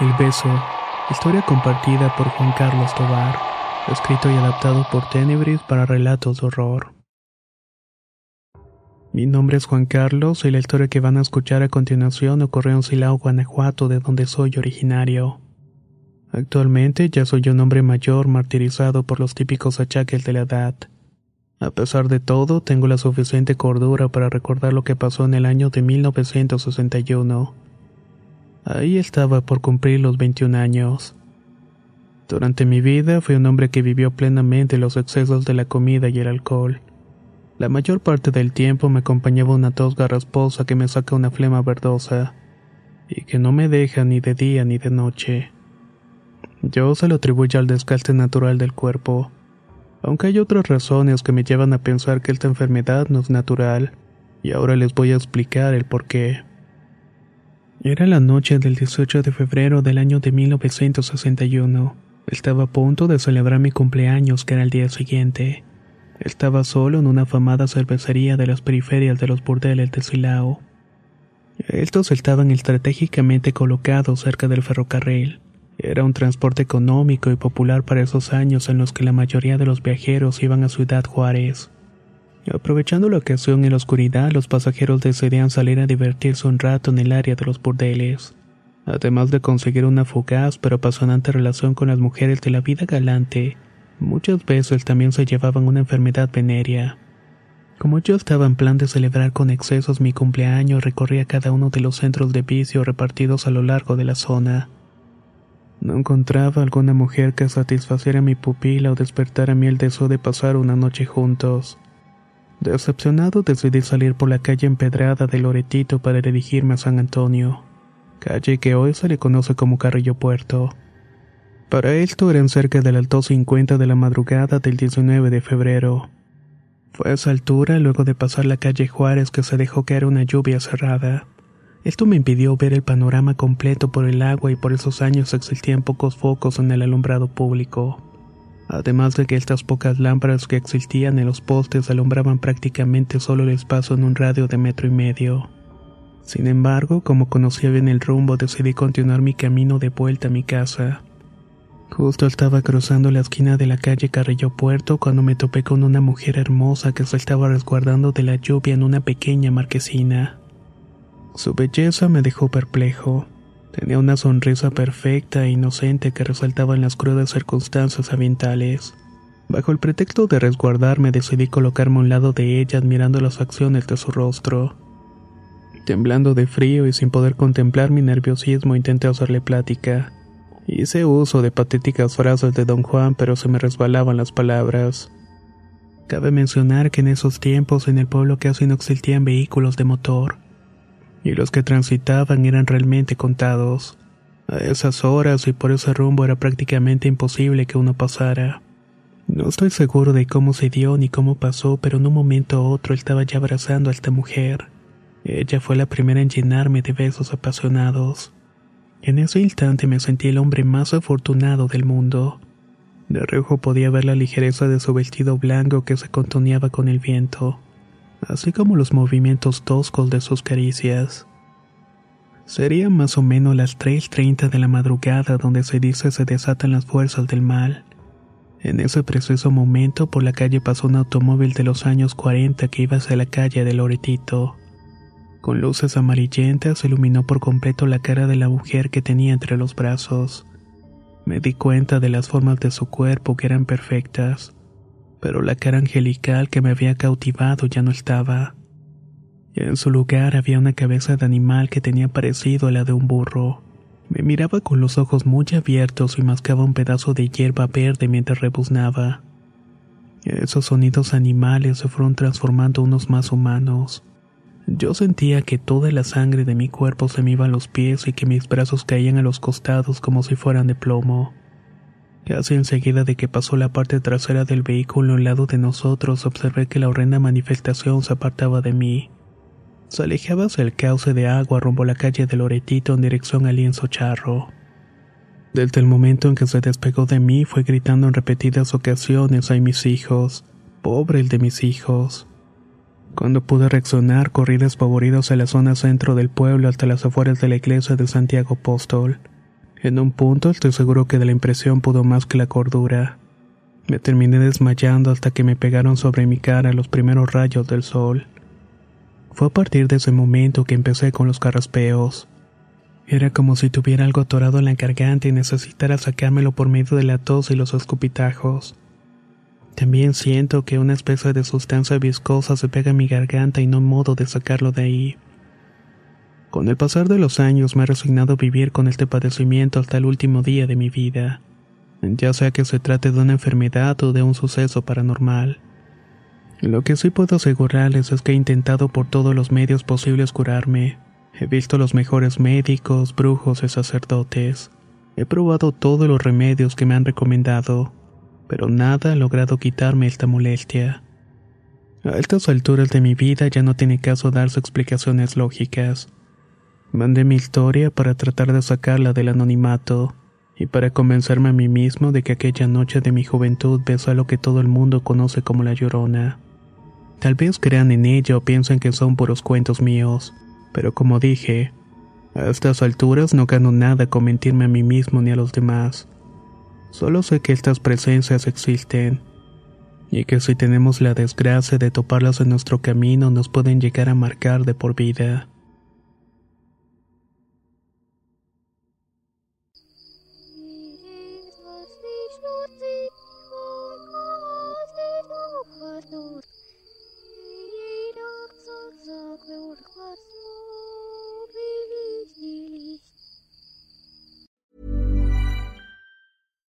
El beso, historia compartida por Juan Carlos Tobar, escrito y adaptado por Tenebris para relatos de horror. Mi nombre es Juan Carlos y la historia que van a escuchar a continuación ocurrió en Silao, Guanajuato, de donde soy originario. Actualmente ya soy un hombre mayor martirizado por los típicos achaques de la edad. A pesar de todo, tengo la suficiente cordura para recordar lo que pasó en el año de 1961 Ahí estaba por cumplir los 21 años. Durante mi vida fui un hombre que vivió plenamente los excesos de la comida y el alcohol. La mayor parte del tiempo me acompañaba una tos garrasposa que me saca una flema verdosa y que no me deja ni de día ni de noche. Yo se lo atribuyo al desgaste natural del cuerpo, aunque hay otras razones que me llevan a pensar que esta enfermedad no es natural, y ahora les voy a explicar el por qué. Era la noche del 18 de febrero del año de 1961. Estaba a punto de celebrar mi cumpleaños, que era el día siguiente. Estaba solo en una afamada cervecería de las periferias de los burdeles de Silao. Estos estaban estratégicamente colocados cerca del ferrocarril. Era un transporte económico y popular para esos años en los que la mayoría de los viajeros iban a Ciudad Juárez. Aprovechando la ocasión en la oscuridad, los pasajeros decidían salir a divertirse un rato en el área de los burdeles. Además de conseguir una fugaz pero apasionante relación con las mujeres de la vida galante, muchas veces también se llevaban una enfermedad venérea. Como yo estaba en plan de celebrar con excesos mi cumpleaños, recorría cada uno de los centros de vicio repartidos a lo largo de la zona. No encontraba alguna mujer que satisfaciera mi pupila o despertara mi el deseo de pasar una noche juntos. Decepcionado decidí salir por la calle empedrada de Loretito para dirigirme a San Antonio, calle que hoy se le conoce como Carrillo Puerto. Para esto eran cerca de las 2.50 de la madrugada del 19 de febrero. Fue a esa altura, luego de pasar la calle Juárez, que se dejó caer una lluvia cerrada. Esto me impidió ver el panorama completo por el agua y por esos años existían pocos focos en el alumbrado público además de que estas pocas lámparas que existían en los postes alumbraban prácticamente solo el espacio en un radio de metro y medio. Sin embargo, como conocía bien el rumbo, decidí continuar mi camino de vuelta a mi casa. Justo estaba cruzando la esquina de la calle Carrillo Puerto cuando me topé con una mujer hermosa que se estaba resguardando de la lluvia en una pequeña marquesina. Su belleza me dejó perplejo. Tenía una sonrisa perfecta e inocente que resaltaba en las crudas circunstancias ambientales. Bajo el pretexto de resguardarme decidí colocarme a un lado de ella admirando las acciones de su rostro. Temblando de frío y sin poder contemplar mi nerviosismo intenté hacerle plática. Hice uso de patéticas frases de don Juan pero se me resbalaban las palabras. Cabe mencionar que en esos tiempos en el pueblo casi no existían vehículos de motor y los que transitaban eran realmente contados. A esas horas y por ese rumbo era prácticamente imposible que uno pasara. No estoy seguro de cómo se dio ni cómo pasó, pero en un momento u otro estaba ya abrazando a esta mujer. Ella fue la primera en llenarme de besos apasionados. En ese instante me sentí el hombre más afortunado del mundo. De reojo podía ver la ligereza de su vestido blanco que se contoneaba con el viento así como los movimientos toscos de sus caricias. Sería más o menos las 3.30 de la madrugada donde se dice se desatan las fuerzas del mal. En ese preciso momento por la calle pasó un automóvil de los años 40 que iba hacia la calle de Loretito. Con luces amarillentas iluminó por completo la cara de la mujer que tenía entre los brazos. Me di cuenta de las formas de su cuerpo que eran perfectas, pero la cara angelical que me había cautivado ya no estaba. En su lugar había una cabeza de animal que tenía parecido a la de un burro. Me miraba con los ojos muy abiertos y mascaba un pedazo de hierba verde mientras rebuznaba. Esos sonidos animales se fueron transformando unos más humanos. Yo sentía que toda la sangre de mi cuerpo se me iba a los pies y que mis brazos caían a los costados como si fueran de plomo. Casi enseguida de que pasó la parte trasera del vehículo al lado de nosotros, observé que la horrenda manifestación se apartaba de mí. Se alejaba hacia el cauce de agua rumbo a la calle de Loretito en dirección al lienzo charro. Desde el momento en que se despegó de mí fue gritando en repetidas ocasiones ¡ay mis hijos! ¡Pobre el de mis hijos! Cuando pude reaccionar, corrí despavorido hacia la zona centro del pueblo hasta las afueras de la iglesia de Santiago Apóstol. En un punto estoy seguro que de la impresión pudo más que la cordura. Me terminé desmayando hasta que me pegaron sobre mi cara los primeros rayos del sol. Fue a partir de ese momento que empecé con los carraspeos. Era como si tuviera algo atorado en la garganta y necesitara sacármelo por medio de la tos y los escupitajos. También siento que una especie de sustancia viscosa se pega a mi garganta y no modo de sacarlo de ahí. Con el pasar de los años me he resignado a vivir con este padecimiento hasta el último día de mi vida, ya sea que se trate de una enfermedad o de un suceso paranormal. Lo que sí puedo asegurarles es que he intentado por todos los medios posibles curarme. He visto los mejores médicos, brujos y sacerdotes. He probado todos los remedios que me han recomendado, pero nada ha logrado quitarme esta molestia. A estas alturas de mi vida ya no tiene caso darse explicaciones lógicas. Mandé mi historia para tratar de sacarla del anonimato y para convencerme a mí mismo de que aquella noche de mi juventud besó a lo que todo el mundo conoce como la llorona. Tal vez crean en ella o piensen que son puros cuentos míos, pero como dije, a estas alturas no gano nada con mentirme a mí mismo ni a los demás. Solo sé que estas presencias existen, y que si tenemos la desgracia de toparlas en nuestro camino nos pueden llegar a marcar de por vida.